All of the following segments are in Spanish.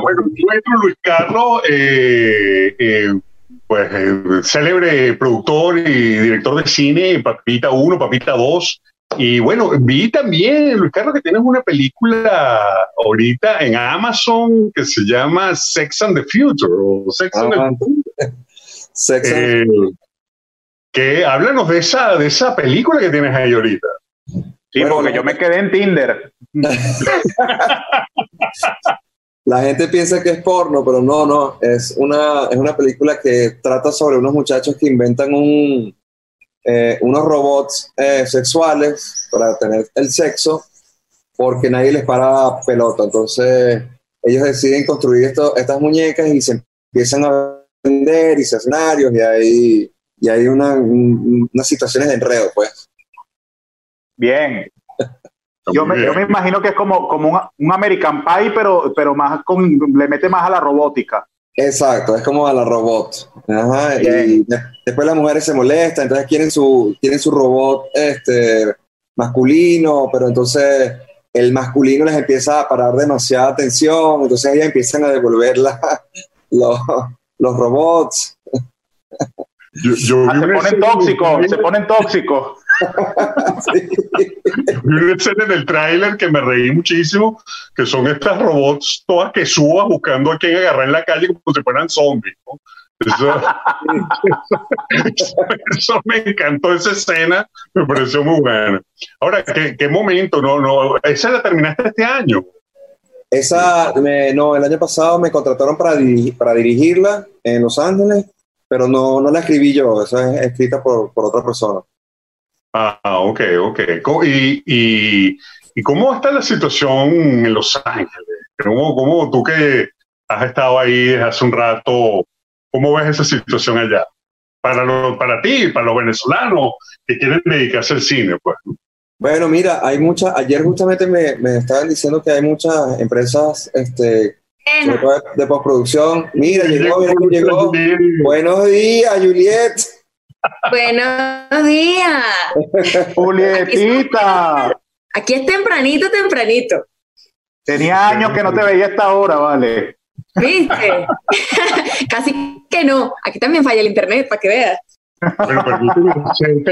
Bueno, nuestro Luis Carlos, eh, eh, pues eh, célebre productor y director de cine, Papita 1, Papita 2. Y bueno, vi también, Luis Carlos, que tienes una película ahorita en Amazon que se llama Sex and the Future o Sex and the Future. Sex and- Eh, que háblanos de esa, de esa película que tienes ahí ahorita. Sí, Bueno, porque yo me quedé en Tinder. La gente piensa que es porno, pero no, no. Es una, es una película que trata sobre unos muchachos que inventan un, eh, unos robots eh, sexuales para tener el sexo porque nadie les para pelota. Entonces, ellos deciden construir esto, estas muñecas y se empiezan a vender y se y hay, y hay una, un- unas situaciones de enredo, pues. Bien. Yo me, yo me imagino que es como, como un, un American Pie, pero, pero más con, le mete más a la robótica. Exacto, es como a la robot. Ajá, y de- después las mujeres se molestan, entonces quieren su, quieren su robot este, masculino, pero entonces el masculino les empieza a parar demasiada atención, entonces ellas empiezan a devolver la- los, los robots. Yo, yo Ah, se ponen tóxicos, se ponen tóxicos. Vi una escena en el tráiler que me reí muchísimo, que son estas robots todas que subas buscando a quien agarrar en la calle como si fueran zombies. ¿no? Eso, eso me encantó esa escena, me pareció muy buena. Ahora, ¿qué, qué momento? No, no, esa la terminaste este año. Esa, me- no, el año pasado me contrataron para, para dirigirla en Los Ángeles, pero no, no la escribí yo, esa es escrita por, por otra persona. Ah, ok, ok. ¿Y, y, y cómo está la situación en Los Ángeles? ¿Cómo, cómo tú que has estado ahí desde hace un rato, cómo ves esa situación allá? Para, lo, para ti, para los venezolanos que quieren dedicarse al cine, pues. Bueno, mira, hay muchas, ayer justamente me, me estaban diciendo que hay muchas empresas este, de postproducción. Mira, llegó, llegó. Buenos días, Juliet. Buenos días. Julietita, Aquí es tempranito, tempranito. tenía años que no te veía a esta hora, vale. ¿Viste? Casi que no. Aquí también falla el internet, para que veas. Bueno, permíteme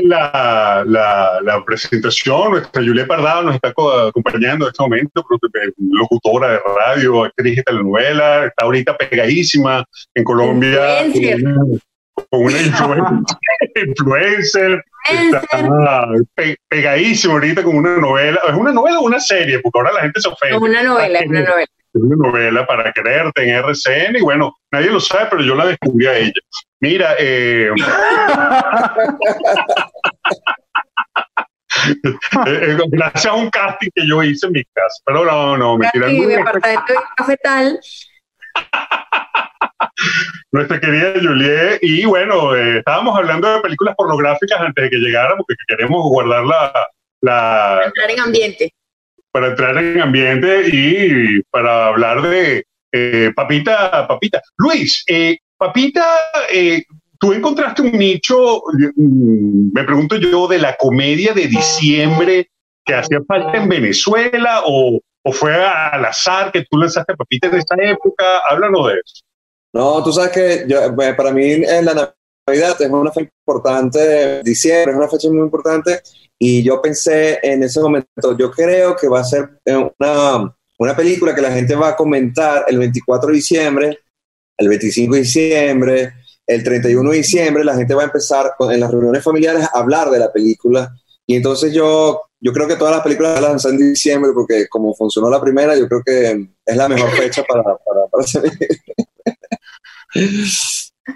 la, la, la presentación. Nuestra Julia Pardado nos está co- acompañando en este momento, eh, locutora de radio, actriz de telenovela, está ahorita pegadísima en Colombia. Influencer. Con una, influencer, está pe- pegadísima ahorita con una novela. ¿Es una novela o una serie? Porque ahora la gente se ofende. Es una novela, es una novela. Es una novela para creerte en RCN y bueno, nadie lo sabe, pero yo la descubrí a ella. Mira, eh, eh, eh, gracias a un casting que yo hice en mi casa, pero no, no, Nuestra, apartamento de cafetal. nuestra querida Juliet, y bueno, eh, estábamos hablando de películas pornográficas antes de que llegáramos, porque queremos guardar la, la, Entrar en ambiente. para entrar en ambiente y para hablar de eh, Papita, Papita. Luis, eh, Papita, eh, tú encontraste un nicho, mm, me pregunto yo, de la comedia de diciembre que hacía falta en Venezuela o, o fue al azar que tú lanzaste Papita en esa época. Háblanos de eso. No, tú sabes que yo, eh, para mí eh, la Navidad es una fecha importante, diciembre es una fecha muy importante y yo pensé en ese momento, yo creo que va a ser eh, una, una película que la gente va a comentar el 24 de diciembre, el 25 de diciembre, el 31 de diciembre, la gente va a empezar con- en las reuniones familiares a hablar de la película y entonces yo, yo creo que todas las películas las lanzan en diciembre porque como funcionó la primera, yo creo que es la mejor fecha para, para, para hacer.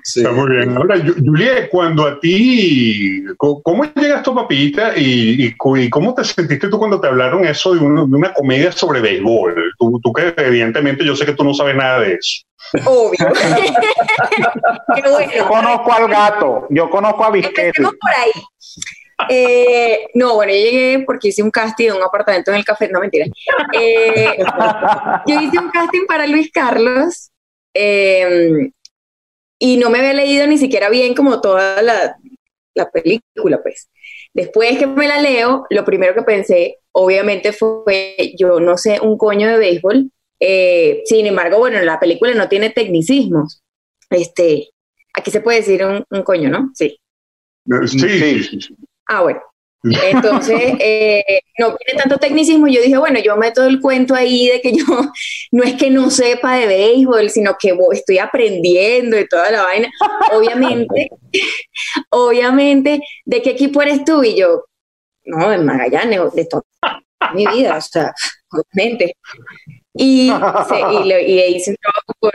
Sí. Está muy bien. Ahora, Juliet, cuando a ti, ¿cómo llegas tu papita y, y cu- y cómo te sentiste tú cuando te hablaron eso de, una comedia sobre béisbol? Tú, tú que evidentemente yo sé que tú no sabes nada de eso. Obvio. Yo conozco al gato, yo conozco a por ahí. Eh, no, bueno, yo llegué porque hice un casting de un apartamento en el café. No, mentira. Eh, yo hice un casting para Luis Carlos eh, y no me había leído ni siquiera bien como toda la, la película, pues. Después que me la leo, lo primero que pensé, obviamente, fue, yo no sé un coño de béisbol, Eh, sin embargo, bueno, la película no tiene tecnicismos. Este, aquí se puede decir un, un coño, ¿no? Sí. Sí, sí, sí, sí. Ah, bueno. Entonces, eh, no tiene tanto tecnicismo. Yo dije, bueno, yo meto el cuento ahí de que yo no es que no sepa de béisbol, sino que estoy aprendiendo y toda la vaina. Obviamente, obviamente, ¿de qué equipo eres tú? Y yo, no, de Magallanes, de toda mi vida, o sea, obviamente. Y, se- y, lo- y hice un trabajo con,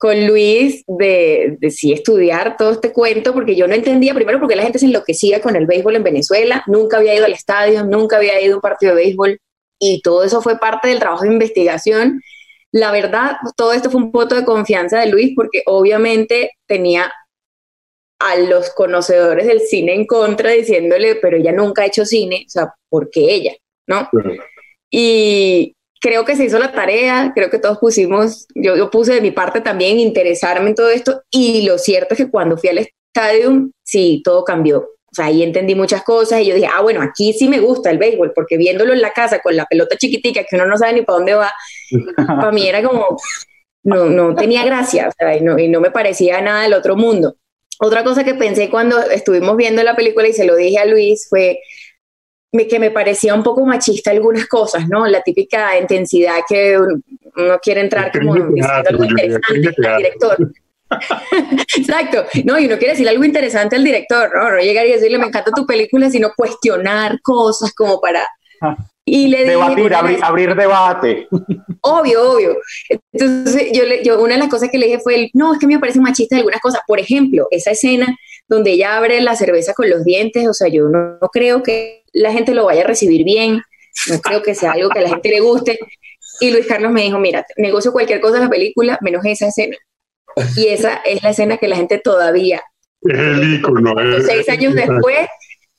con Luis de, de sí estudiar todo este cuento, porque yo no entendía, primero porque la gente se enloquecía con el béisbol en Venezuela, nunca había ido al estadio, nunca había ido a un partido de béisbol, y todo eso fue parte del trabajo de investigación. La verdad, todo esto fue un voto de confianza de Luis, porque obviamente tenía a los conocedores del cine en contra diciéndole, pero ella nunca ha hecho cine, o sea, ¿por qué ella? ¿No? Y creo que se hizo la tarea, creo que todos pusimos, yo, yo puse de mi parte también interesarme en todo esto y lo cierto es que cuando fui al estadio, sí, todo cambió. O sea, ahí entendí muchas cosas y yo dije, ah, bueno, aquí sí me gusta el béisbol, porque viéndolo en la casa con la pelota chiquitica que uno no sabe ni para dónde va, para mí era como, no, no tenía gracia, o sea, y no, y no me parecía nada del otro mundo. Otra cosa que pensé cuando estuvimos viendo la película y se lo dije a Luis fue, me- que me parecía un poco machista algunas cosas, ¿no? La típica intensidad que un- uno quiere entrar como diciendo algo interesante al director. Exacto, no, y uno quiere decir algo interesante al director, ¿no? No llegar y decirle, me encanta tu película, sino cuestionar cosas como para... Y le dije, Debatir, una abrir, debate. Obvio, obvio. Entonces, yo, le, yo una de las cosas que le dije fue, el, no, es que me parecen machistas algunas cosas. Por ejemplo, esa escena donde ella abre la cerveza con los dientes, o sea, yo no, no creo que la gente lo vaya a recibir bien, no creo que sea algo que a la gente le guste. Y Luis Carlos me dijo, mira, negocio cualquier cosa en la película, menos esa escena. Y esa es la escena que la gente todavía, Es el ícono. es- seis años después,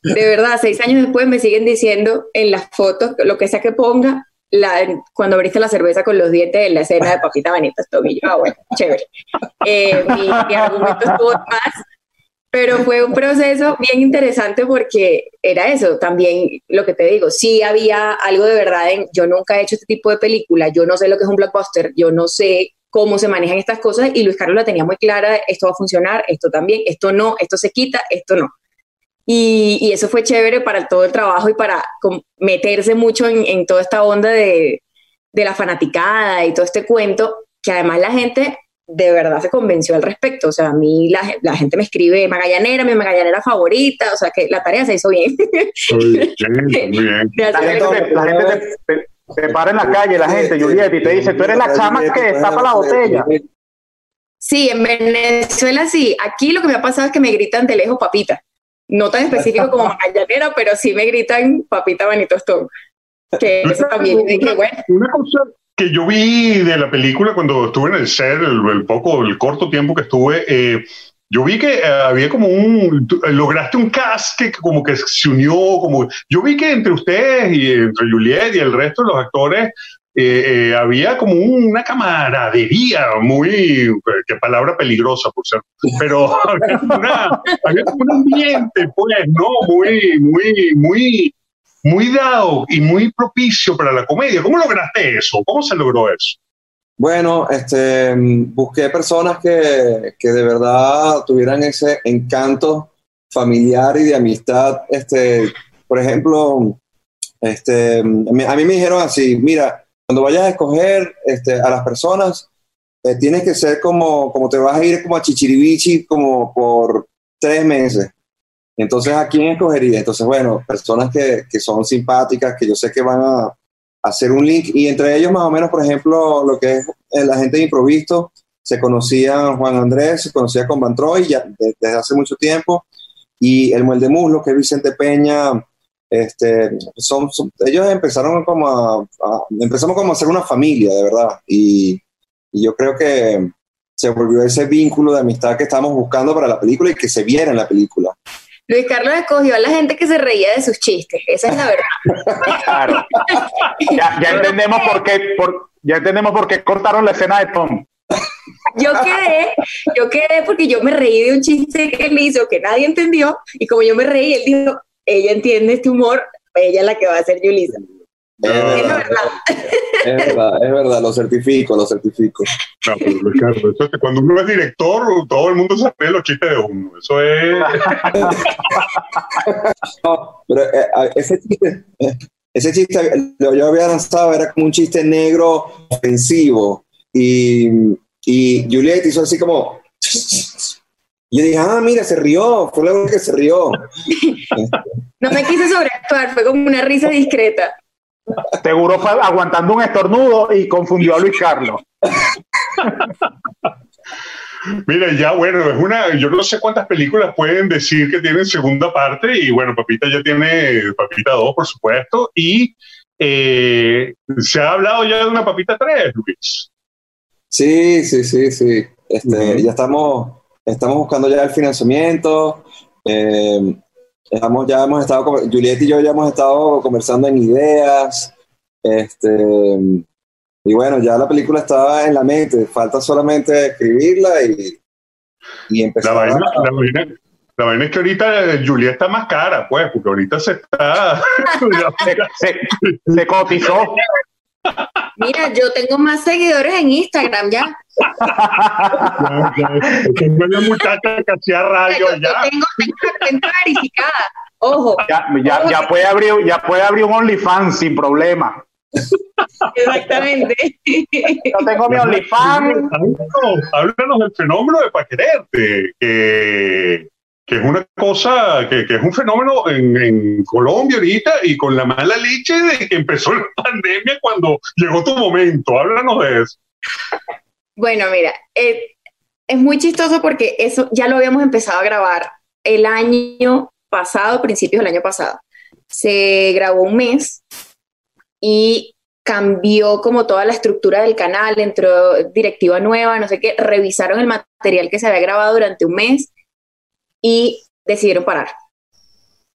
de verdad, seis años después me siguen diciendo en las fotos, lo que sea que ponga, la, cuando abriste la cerveza con los dientes en la escena de Papita Benita Tomillo. Ah, bueno, chévere. Eh, mi, mi argumento estuvo más, pero fue un proceso bien interesante porque era eso, también lo que te digo, sí había algo de verdad en, yo nunca he hecho este tipo de película, yo no sé lo que es un blockbuster, yo no sé cómo se manejan estas cosas y Luis Carlos la tenía muy clara, esto va a funcionar, esto también, esto no, esto se quita, esto no. Y, eso fue chévere para todo el trabajo y para meterse mucho en, en toda esta onda de, de la fanaticada y todo este cuento, que además la gente de verdad se convenció al respecto. O sea, a mí la, la gente me escribe Magallanera, mi Magallanera favorita, o sea que la tarea se hizo bien. Muy bien, muy bien. La gente, te, la gente te, te- te para en la calle, la gente, Juliet, y te dice, tú eres la chama que destapa la botella. Sí, en Venezuela sí. Aquí lo que me ha pasado es que me gritan de lejos papita. No tan específico como magallanera, pero sí me gritan papita Benito Stone. Que eso también, bueno, Una cosa que yo vi de la película cuando estuve en el set, el, el poco, el corto tiempo que estuve, eh, yo vi que eh, había como un, eh, lograste un cast que como que se unió, como, yo vi que entre ustedes y entre Juliet y el resto de los actores eh, eh, había como una camaradería muy, qué palabra peligrosa por ser, pero había, una- había un ambiente, pues, ¿no? Muy, muy, muy, muy dado y muy propicio para la comedia. ¿Cómo lograste eso? ¿Cómo se logró eso? Bueno, este, mm, busqué personas que, que de verdad tuvieran ese encanto familiar y de amistad. Este, por ejemplo, este, mm, a mí me dijeron así, mira, cuando vayas a escoger este, a las personas, eh, tienes que ser como, como te vas a ir como a Chichiribichi como por tres meses. Entonces, ¿a quién escogería? Entonces, bueno, personas que, que son simpáticas, que yo sé que van a, hacer un link y entre ellos más o menos, por ejemplo, lo que es eh, la gente de Improvisto, se conocían Juan Andrés, se conocía con Van Troy ya de- desde hace mucho tiempo y el Muel de Muslo, que es Vicente Peña, este, son, ellos empezaron como a, empezamos como a hacer una familia, de verdad, y, y yo creo que se volvió ese vínculo de amistad que estábamos buscando para la película y que se viera en la película. Luis Carlos escogió a la gente que se reía de sus chistes, esa es la verdad. Claro. Ya, ya entendemos por qué, por, ya entendemos por qué cortaron la escena de Tom. Yo quedé, yo quedé porque yo me reí de un chiste que él hizo que nadie entendió y como yo me reí, él dijo, ella entiende este humor, ella es la que va a ser Yulisa. Eh, Es la verdad. Es verdad, es verdad, lo certifico, lo certifico. No, pero Ricardo, eso es que cuando uno es director, todo el mundo se los chistes de uno. Eso es. No, pero eh, ese chiste, ese chiste, lo yo había lanzado, era como un chiste negro ofensivo. Y, y Juliet hizo así como. Y yo dije, ah, mira, se rió, fue la única que se rió. No me quise sobreactuar, fue como una risa discreta. Seguro fue aguantando un estornudo y confundió a Luis Carlos. Mira, ya bueno, es una. Yo no sé cuántas películas pueden decir que tienen segunda parte. Y bueno, Papita ya tiene Papita 2, por supuesto. Y eh, se ha hablado ya de una Papita 3, Luis. Sí, sí, sí, sí. Este. Ya estamos, estamos buscando ya el financiamiento. eh, estamos, ya hemos estado, Juliet y yo ya hemos estado conversando en ideas. Este, y bueno, ya la película estaba en la mente. Falta solamente escribirla y, y La empezar. vaina, a- la, vaina, la vaina es que ahorita eh, Julia está más cara, pues, porque ahorita se está. Se, se- se cotizó. Mira, yo tengo más seguidores en Instagram ya. Ya, ya, tengo una muchacha que hacía radio yo ya. tengo, tengo la cuenta verificada. Ojo, Ya, ya, ya puede abrir, ya puede abrir un OnlyFans sin problema. exactamente. Yo tengo mi OnlyFans. Háblanos, háblanos del fenómeno de Pa' Quererte, que, que es una cosa, que, que es un fenómeno en, en Colombia ahorita y con la mala leche de que empezó la pandemia cuando llegó tu momento. Háblanos de eso. Bueno, mira, eh, es muy chistoso porque eso ya lo habíamos empezado a grabar el año pasado, principios del año pasado. Se grabó un mes y cambió como toda la estructura del canal, entró directiva nueva, no sé qué, revisaron el material que se había grabado durante un mes y decidieron parar.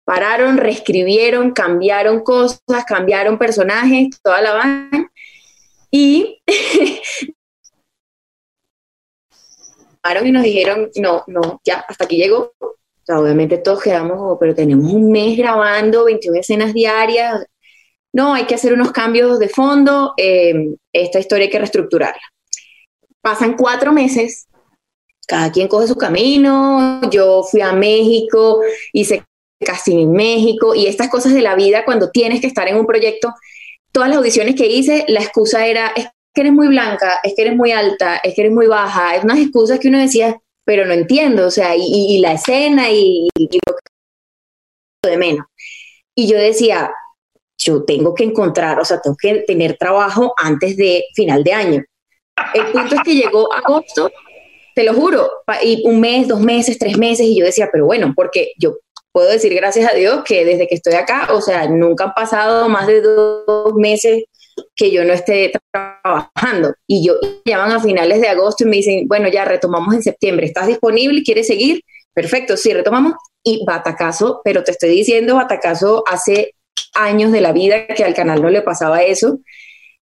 Pararon, reescribieron, cambiaron cosas, cambiaron personajes, toda la vaina. Y y nos dijeron, no, no, ya, hasta aquí llegó. Obviamente todos quedamos, "Oh, pero tenemos un mes grabando 21 escenas diarias. No, hay que hacer unos cambios de fondo, eh, esta historia hay que reestructurarla. Pasan cuatro meses, cada quien coge su camino, yo fui a México, hice casting en México y estas cosas de la vida cuando tienes que estar en un proyecto, todas las audiciones que hice, la excusa era, es que eres muy blanca, es que eres muy alta, es que eres muy baja, es unas excusas que uno decía, pero no entiendo, o sea, y- y la escena y, y lo que de menos. Y yo decía, yo tengo que encontrar, o sea, tengo que tener trabajo antes de final de año. El punto es que llegó agosto, te lo juro, y un mes, dos meses, tres meses, y yo decía, pero bueno, porque yo puedo decir gracias a Dios que desde que estoy acá, o sea, nunca han pasado más de dos meses que yo no esté trabajando. Y yo llaman a finales de agosto y me dicen, bueno, ya retomamos en septiembre, ¿estás disponible? ¿Quieres seguir? Perfecto, sí, retomamos. Y batacazo, pero te estoy diciendo, batacazo hace años de la vida que al canal no le pasaba eso.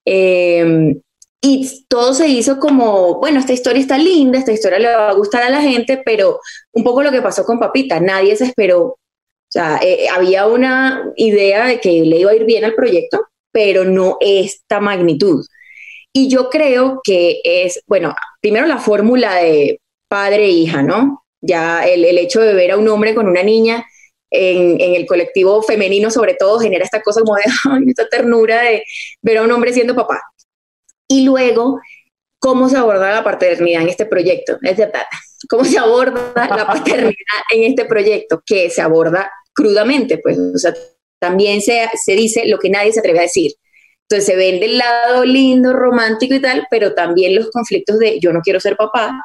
Eh, y todo se hizo como, bueno, esta historia está linda, esta historia le va a gustar a la gente, pero un poco lo que pasó con Papita, nadie se esperó. O sea, eh, había una idea de que le iba a ir bien al proyecto, pero no esta magnitud. Y yo creo que es, bueno, primero la fórmula de padre e ¿no? Ya el, el hecho de ver a un hombre con una niña en, en, el colectivo femenino, sobre todo, genera esta cosa como de, esta ternura de ver a un hombre siendo papá. Y luego, ¿cómo se aborda la paternidad en este proyecto? ¿Cómo se aborda la paternidad en este proyecto? Que se aborda crudamente, pues, o sea, también se, se dice lo que nadie se atreve a decir. Entonces se vende el lado lindo, romántico y tal, pero también los conflictos de yo no quiero ser papá,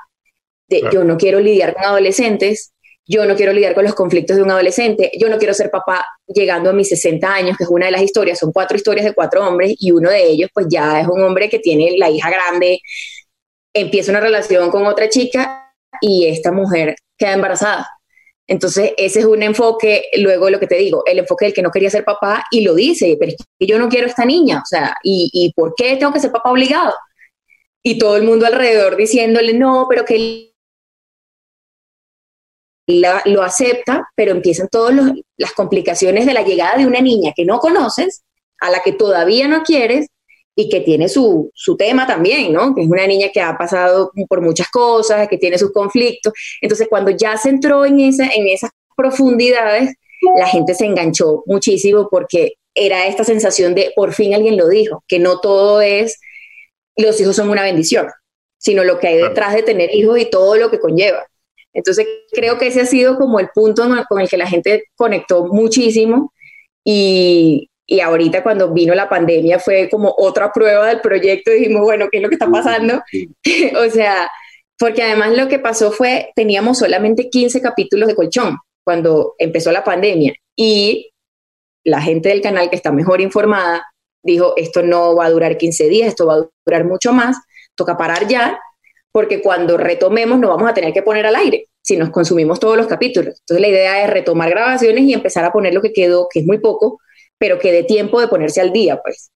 de claro. yo no quiero lidiar con adolescentes, yo no quiero lidiar con los conflictos de un adolescente, yo no quiero ser papá llegando a mis 60 años, que es una de las historias, son cuatro historias de cuatro hombres y uno de ellos pues ya es un hombre que tiene la hija grande, empieza una relación con otra chica y esta mujer queda embarazada. Entonces, ese es un enfoque, luego lo que te digo, el enfoque del que no quería ser papá y lo dice, pero es yo no quiero esta niña, o sea, ¿y, ¿y por qué tengo que ser papá obligado? Y todo el mundo alrededor diciéndole, no, pero que la, lo acepta, pero empiezan todas las complicaciones de la llegada de una niña que no conoces, a la que todavía no quieres, y que tiene su, su tema también, ¿no? Que es una niña que ha pasado por muchas cosas, que tiene sus conflictos. Entonces, cuando ya se entró en, esa, en esas profundidades, la gente se enganchó muchísimo porque era esta sensación de por fin alguien lo dijo, que no todo es los hijos son una bendición, sino lo que hay detrás de tener hijos y todo lo que conlleva. Entonces creo que ese ha sido como el punto con el que la gente conectó muchísimo y, y ahorita cuando vino la pandemia fue como otra prueba del proyecto, dijimos, bueno, ¿qué es lo que está pasando? o sea, porque además lo que pasó fue, teníamos solamente 15 capítulos de colchón cuando empezó la pandemia y la gente del canal que está mejor informada dijo, esto no va a durar 15 días, esto va a durar mucho más, toca parar ya, porque cuando retomemos no vamos a tener que poner al aire si nos consumimos todos los capítulos. Entonces la idea es retomar grabaciones y empezar a poner lo que quedó, que es muy poco, pero que dé tiempo de ponerse al día, pues.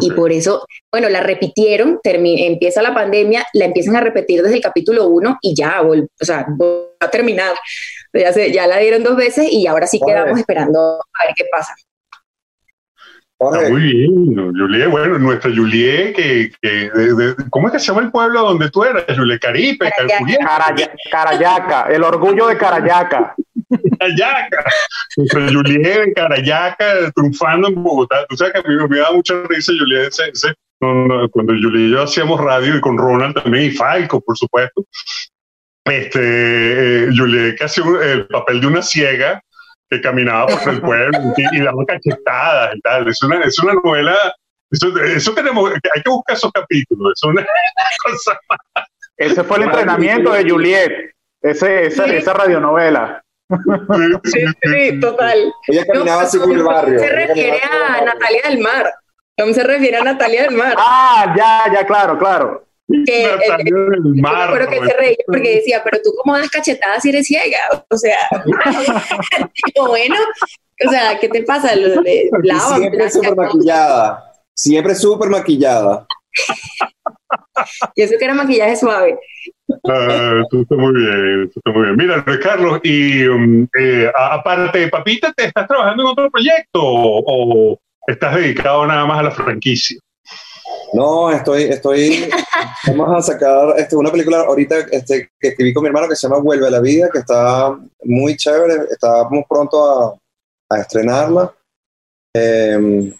Y por eso, bueno, la repitieron, empieza la pandemia, la empiezan a repetir desde el capítulo 1 y ya, o sea, va a terminar. Ya, ya la dieron dos veces y ahora sí quedamos esperando a ver qué pasa. Muy bien, Juliet. Bueno, nuestra Juliet, que, que ¿cómo es que se llama el pueblo donde tú eras? Juliet Caripe, Carayaca. Carayaca, el orgullo de Carayaca. Carayaca. Juliet en Carayaca, triunfando en Bogotá. Tú sabes que a mí me da mucha risa Juliet cuando Juliet y yo hacíamos radio y con Ronald también y Falco, por supuesto. Este, eh, Juliet que hacía el papel de una ciega que caminaba por el pueblo y, daba cachetadas y tal. Es una, es una novela. Eso, tenemos, hay que buscar esos capítulos. Es una cosa Ese fue el entrenamiento de Juliet, ese, esa, esa radionovela. Sí, sí, total. Ella caminaba así por el barrio. Se refiere a Natalia del Mar. No se refiere a Natalia del Mar. Ah, ya, ya, claro, claro. Que, Natalia del Mar. Pero que se reía porque decía, pero tú cómo das cachetadas si eres ciega. O sea, bueno, o sea, ¿qué te pasa? siempre súper maquillada. Siempre súper maquillada. y eso que era maquillaje suave. Ah, tú estás muy bien, tú estás muy bien. Mira, Luis Carlos, y um, eh, aparte de Papita, ¿te estás trabajando en otro proyecto o, estás dedicado nada más a la franquicia? No, estoy, estoy, vamos a sacar este, una película ahorita este, que escribí con mi hermano que se llama Vuelve a la Vida, que está muy chévere, estamos pronto a, a estrenarla. Eh,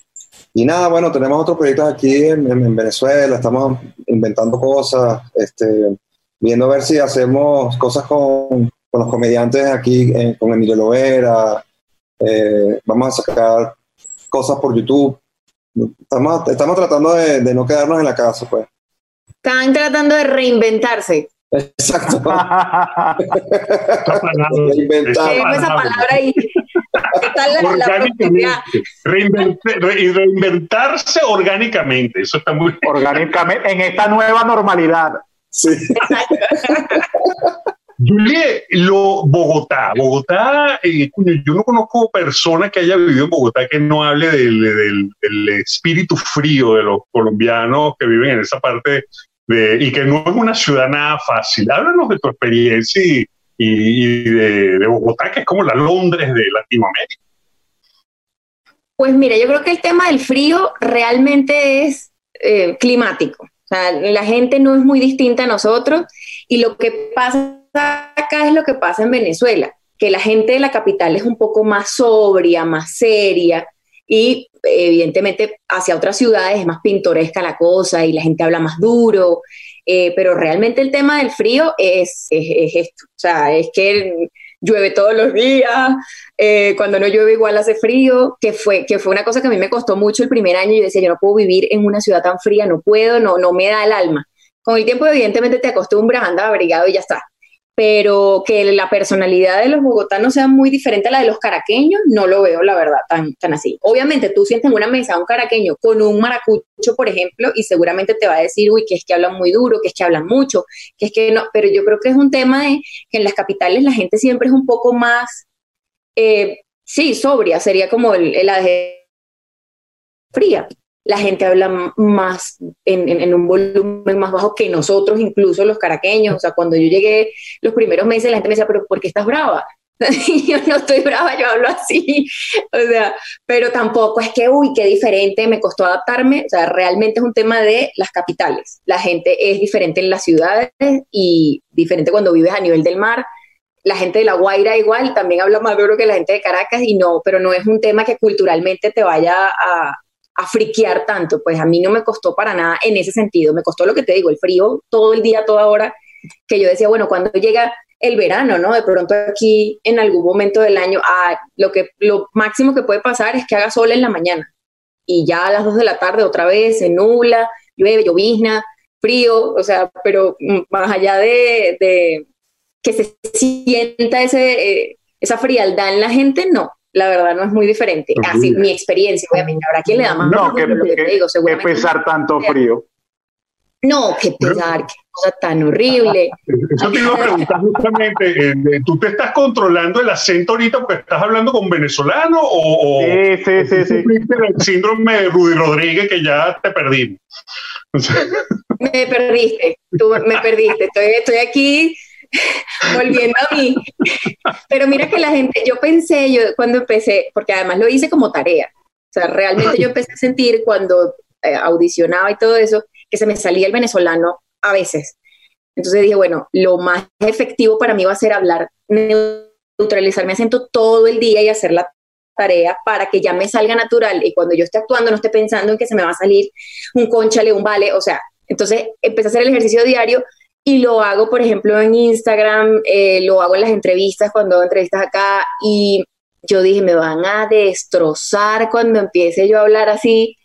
y nada, bueno, tenemos otros proyectos aquí en, Venezuela, estamos inventando cosas, este, viendo a ver si hacemos cosas con, con los comediantes aquí, eh, con Emilio Lovera, eh, vamos a sacar cosas por YouTube. Estamos, estamos tratando de, de no quedarnos en la casa, pues. Están tratando de reinventarse. Exacto. Reinventar. esa palabra ahí. reinventarse orgánicamente, eso está muy orgánicamente en esta nueva normalidad. Sí. Julie, lo, Bogotá, Bogotá, eh, yo no conozco persona que haya vivido en Bogotá que no hable del, del, espíritu frío de los colombianos que viven en esa parte de, y que no es una ciudad nada fácil. Háblanos de tu experiencia y, de, Bogotá, que es como la Londres de Latinoamérica. Pues mira, yo creo que el tema del frío realmente es eh, climático. La gente no es muy distinta a nosotros y lo que pasa acá es lo que pasa en Venezuela, que la gente de la capital es un poco más sobria, más seria y evidentemente hacia otras ciudades es más pintoresca la cosa y la gente habla más duro eh, pero realmente el tema del frío es, es, esto, o sea, es que llueve todos los días, eh, cuando no llueve igual hace frío, que fue, que fue una cosa que a mí me costó mucho el primer año, y decía, yo no puedo vivir en una ciudad tan fría, no puedo, no, no me da el alma. Con el tiempo evidentemente te acostumbras, andas abrigado y ya está pero que la personalidad de los bogotanos sea muy diferente a la de los caraqueños, no lo veo, la verdad, tan, tan así. Obviamente tú sientes en una mesa a un caraqueño con un maracucho, por ejemplo, y seguramente te va a decir, uy, que es que hablan muy duro, que es que hablan mucho, que es que no, pero yo creo que es un tema de que en las capitales la gente siempre es un poco más, eh, sí, sobria, sería como el, el fría la gente habla más en, un volumen más bajo que nosotros, incluso los caraqueños. O sea, cuando yo llegué los primeros meses, la gente me decía, pero ¿por qué estás brava? yo no estoy brava, yo hablo así, o sea, pero tampoco es que, uy, qué diferente, me costó adaptarme, o sea, realmente es un tema de las capitales. La gente es diferente en las ciudades y diferente cuando vives a nivel del mar. La gente de La Guaira igual, también habla más duro que la gente de Caracas y no, pero no es un tema que culturalmente te vaya a, a friquear tanto, pues a mí no me costó para nada en ese sentido, me costó lo que te digo, el frío todo el día, toda hora, que yo decía, bueno, cuando llega el verano, ¿no? De pronto aquí en algún momento del año, ah, lo, que, lo máximo que puede pasar es que haga sol en la mañana. Y ya a las 2 de la tarde otra vez se nubla, llueve, llovizna, frío, o sea, pero más allá de, de que se sienta ese, eh, esa frialdad en la gente, no, la verdad no es muy diferente. Así, mi experiencia, obviamente. Habrá quien le da más. No, que, lo que, te digo, seguramente. Que pesar tanto frío. No, qué pesar, qué cosa tan horrible. Eso te iba a preguntar justamente, eh, ¿tú te estás controlando el acento ahorita porque estás hablando con venezolano o, sí, sí, sí, sí. el síndrome de Rudy Rodríguez que ya te perdimos? me perdiste, tú me perdiste, estoy, estoy aquí volviendo a mí. Pero mira que la gente, yo pensé, yo cuando empecé, porque además lo hice como tarea, o sea, realmente yo empecé a sentir cuando eh, audicionaba y todo eso, que se me salía el venezolano a veces. Entonces dije, bueno, lo más efectivo para mí va a ser hablar, neutralizar mi acento todo el día y hacer la tarea para que ya me salga natural y cuando yo esté actuando no esté pensando en que se me va a salir un conchale, un vale, o sea, entonces empecé a hacer el ejercicio diario y lo hago, por ejemplo, en Instagram, eh, lo hago en las entrevistas, cuando hago entrevistas acá, y yo dije, me van a destrozar cuando empiece yo a hablar así.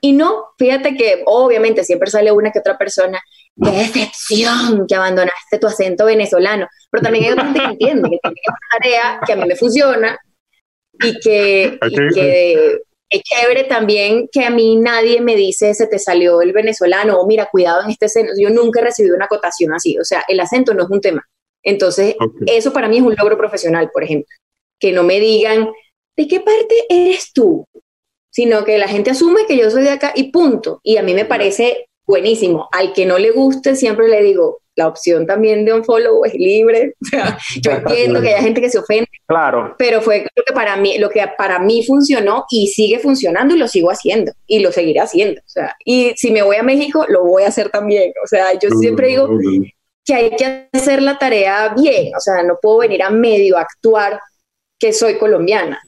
Y no, fíjate que obviamente siempre sale una que otra persona, qué decepción que abandonaste tu acento venezolano, pero también hay otra gente que entiende, que tiene una tarea que a mí me funciona y que, y que es chévere también que a mí nadie me dice se te salió el venezolano o mira, cuidado en este acento. Yo nunca he recibido una acotación así. O sea, el acento no es un tema. Entonces, eso para mí es un logro profesional, por ejemplo. Que no me digan, ¿de qué parte eres tú? Sino que la gente asume que yo soy de acá y punto. Y a mí me parece buenísimo. Al que no le guste, siempre le digo, la opción también de un follow es libre. O sea, yo entiendo que hay gente que se ofende. Claro. Pero fue lo que para mí, lo que para mí funcionó y sigue funcionando y lo sigo haciendo y lo seguiré haciendo. O sea, y si me voy a México, lo voy a hacer también. O sea, yo siempre digo que hay que hacer la tarea bien. O sea, no puedo venir a medio actuar que soy colombiana.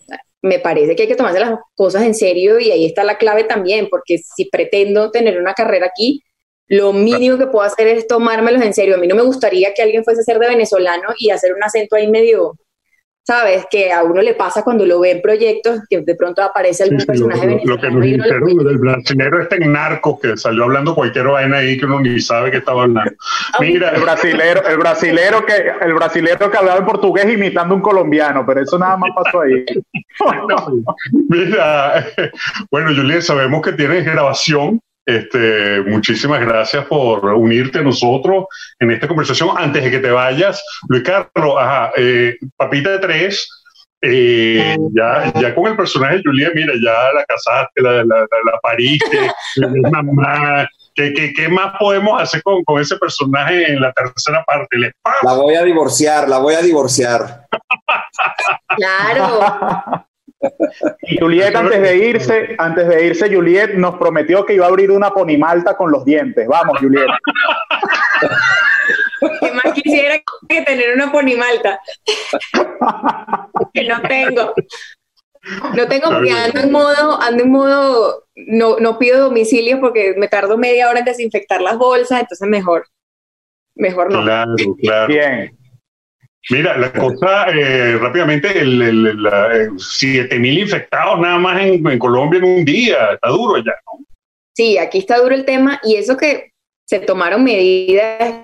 Me parece que hay que tomarse las cosas en serio y ahí está la clave también, porque si pretendo tener una carrera aquí, lo mínimo que puedo hacer es tomármelos en serio. A mí no me gustaría que alguien fuese a ser de venezolano y hacer un acento ahí medio, ¿sabes? Que a uno le pasa cuando lo ve en proyectos, que de pronto aparece algún personaje venezolano. Lo que nos dijeron del brasileño este en narco, que salió hablando cualquier vaina ahí que uno ni sabe que estaba hablando. Mira, el brasilero, el brasilero que, el brasilero que hablaba en portugués imitando un colombiano, pero eso nada más pasó ahí. mira, bueno, Julián, sabemos que tienes grabación este, muchísimas gracias por unirte a nosotros en esta conversación. Antes de que te vayas, Luis Carlos, ajá, eh, Papita de Tres, eh, ya, ya con el personaje de Julia, mira, ya la casaste, la, la, la, pariste, mamá. ¿Qué, ¿Qué, qué, más podemos hacer con, con, ese personaje en la tercera parte? La voy a divorciar, la voy a divorciar. claro. Y Juliet antes de irse, antes de irse, Juliet nos prometió que iba a abrir una ponimalta con los dientes. Vamos, Juliet. ¿Qué más quisiera que tener una ponimalta? que no tengo. No tengo, porque ando en modo, ando en modo, no, no pido domicilio porque me tardo media hora en desinfectar las bolsas, entonces mejor, mejor no. Claro, claro. Bien. Mira, la cosa eh, rápidamente, el, el, 7000 infectados nada más en, Colombia en un día, está duro ya, ¿no? Sí, aquí está duro el tema y eso que se tomaron medidas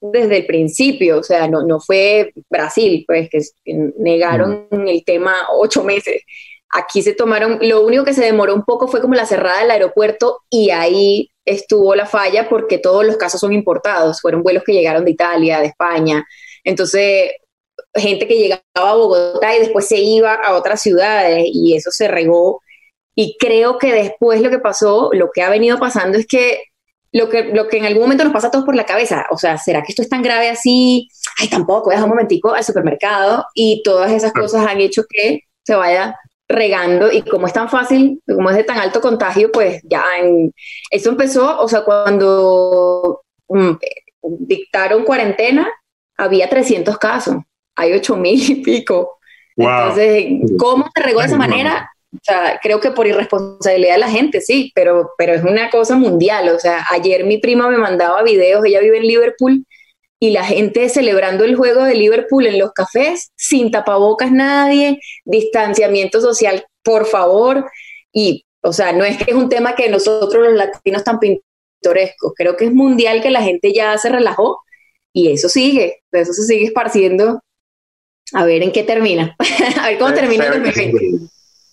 desde el principio, o sea, no, no fue Brasil, pues, que negaron mm. el tema ocho meses. Aquí se tomaron, lo único que se demoró un poco fue como la cerrada del aeropuerto y ahí estuvo la falla porque todos los casos son importados, fueron vuelos que llegaron de Italia, de España, entonces, gente que llegaba a Bogotá y después se iba a otras ciudades y eso se regó. Y creo que después lo que pasó, lo que ha venido pasando es que lo que, lo que en algún momento nos pasa a todos por la cabeza, o sea, ¿será que esto es tan grave así? Ay, tampoco, voy a dejar un momentico al supermercado y todas esas cosas han hecho que se vaya regando y como es tan fácil, como es de tan alto contagio, pues ya en, eso empezó, o sea, cuando mm, dictaron cuarentena, había 300 casos, hay 8 mil y pico. Entonces, ¿cómo se regó de esa manera? O sea, creo que por irresponsabilidad de la gente, sí, pero, pero es una cosa mundial. O sea, ayer mi prima me mandaba videos, ella vive en Liverpool, y la gente celebrando el juego de Liverpool en los cafés, sin tapabocas nadie, distanciamiento social, por favor. Y, o sea, no es que es un tema que nosotros los latinos tan pintorescos, creo que es mundial que la gente ya se relajó y eso sigue, eso se sigue esparciendo. A ver en qué termina, a ver cómo termina el 2020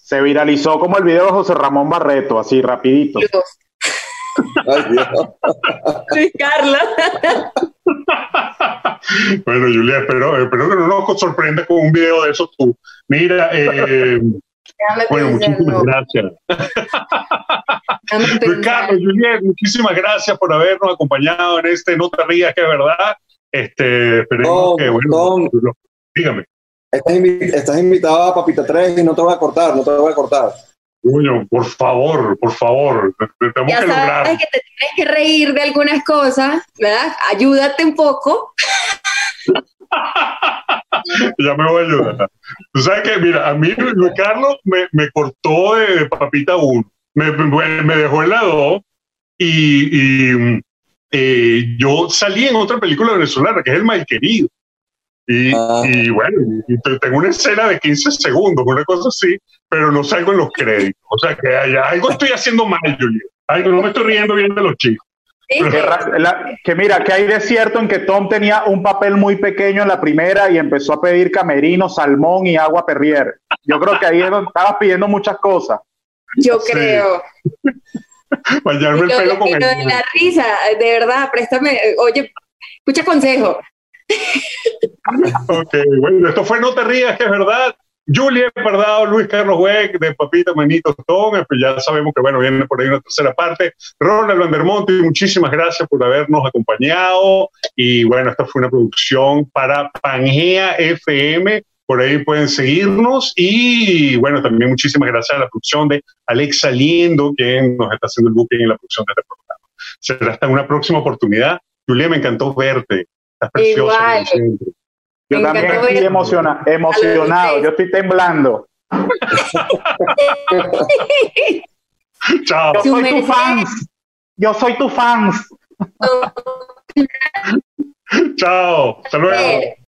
se viralizó como el video de José Ramón Barreto, así rapidito. Ay, Dios. Carlos. bueno, Julia, espero, espero que no nos sorprenda con un video de eso tú. Mira, eh, bueno, muchísimas gracias. Carlos, Juliet, muchísimas gracias por habernos acompañado en este No te rías, que es verdad. Este, esperemos que, bueno, dígame. Estás, invitado a Papita 3 y no te voy a cortar, no te voy a cortar. Coño, por favor, por favor, tenemos ya que sabes que te tienes que reír de algunas cosas, ¿verdad? Ayúdate un poco. ya me voy a ayudar. Tú sabes que, mira, a mí Luis Carlos me, me cortó de, Papita 1, me, me, dejó en la 2 y, y eh, yo salí en otra película venezolana que es El Malquerido. Ah. Y, bueno, tengo una escena de 15 segundos, una cosa así, pero no salgo en los créditos. O sea que algo estoy haciendo mal, Julia. Algo no me estoy riendo bien de los chicos. que, mira, que hay de cierto en que Tom tenía un papel muy pequeño en la primera y empezó a pedir camerino, salmón y agua perrier. Yo creo que ahí estabas pidiendo muchas cosas. Yo creo. Bañarme el pelo con el... La risa, de verdad, préstame, oye, escucha consejo, ok, bueno, esto fue No te rías, que es verdad. Julia Pardado, Luis Carlos Weck, de Papita Manito Tom, pues ya sabemos que bueno, viene por ahí una tercera parte. Ronald Vandermonte, muchísimas gracias por habernos acompañado. Y bueno, esta fue una producción para Pangea FM. Por ahí pueden seguirnos. Y bueno, también muchísimas gracias a la producción de Alexa Liendo, quien nos está haciendo el booking en la producción de este programa. Será hasta una próxima oportunidad. Julia, me encantó verte. Igual. Yo también estoy emociona, emocionado, yo estoy temblando. Chao. Yo soy tu fans. Yo soy tu fans. Chao. Hasta luego.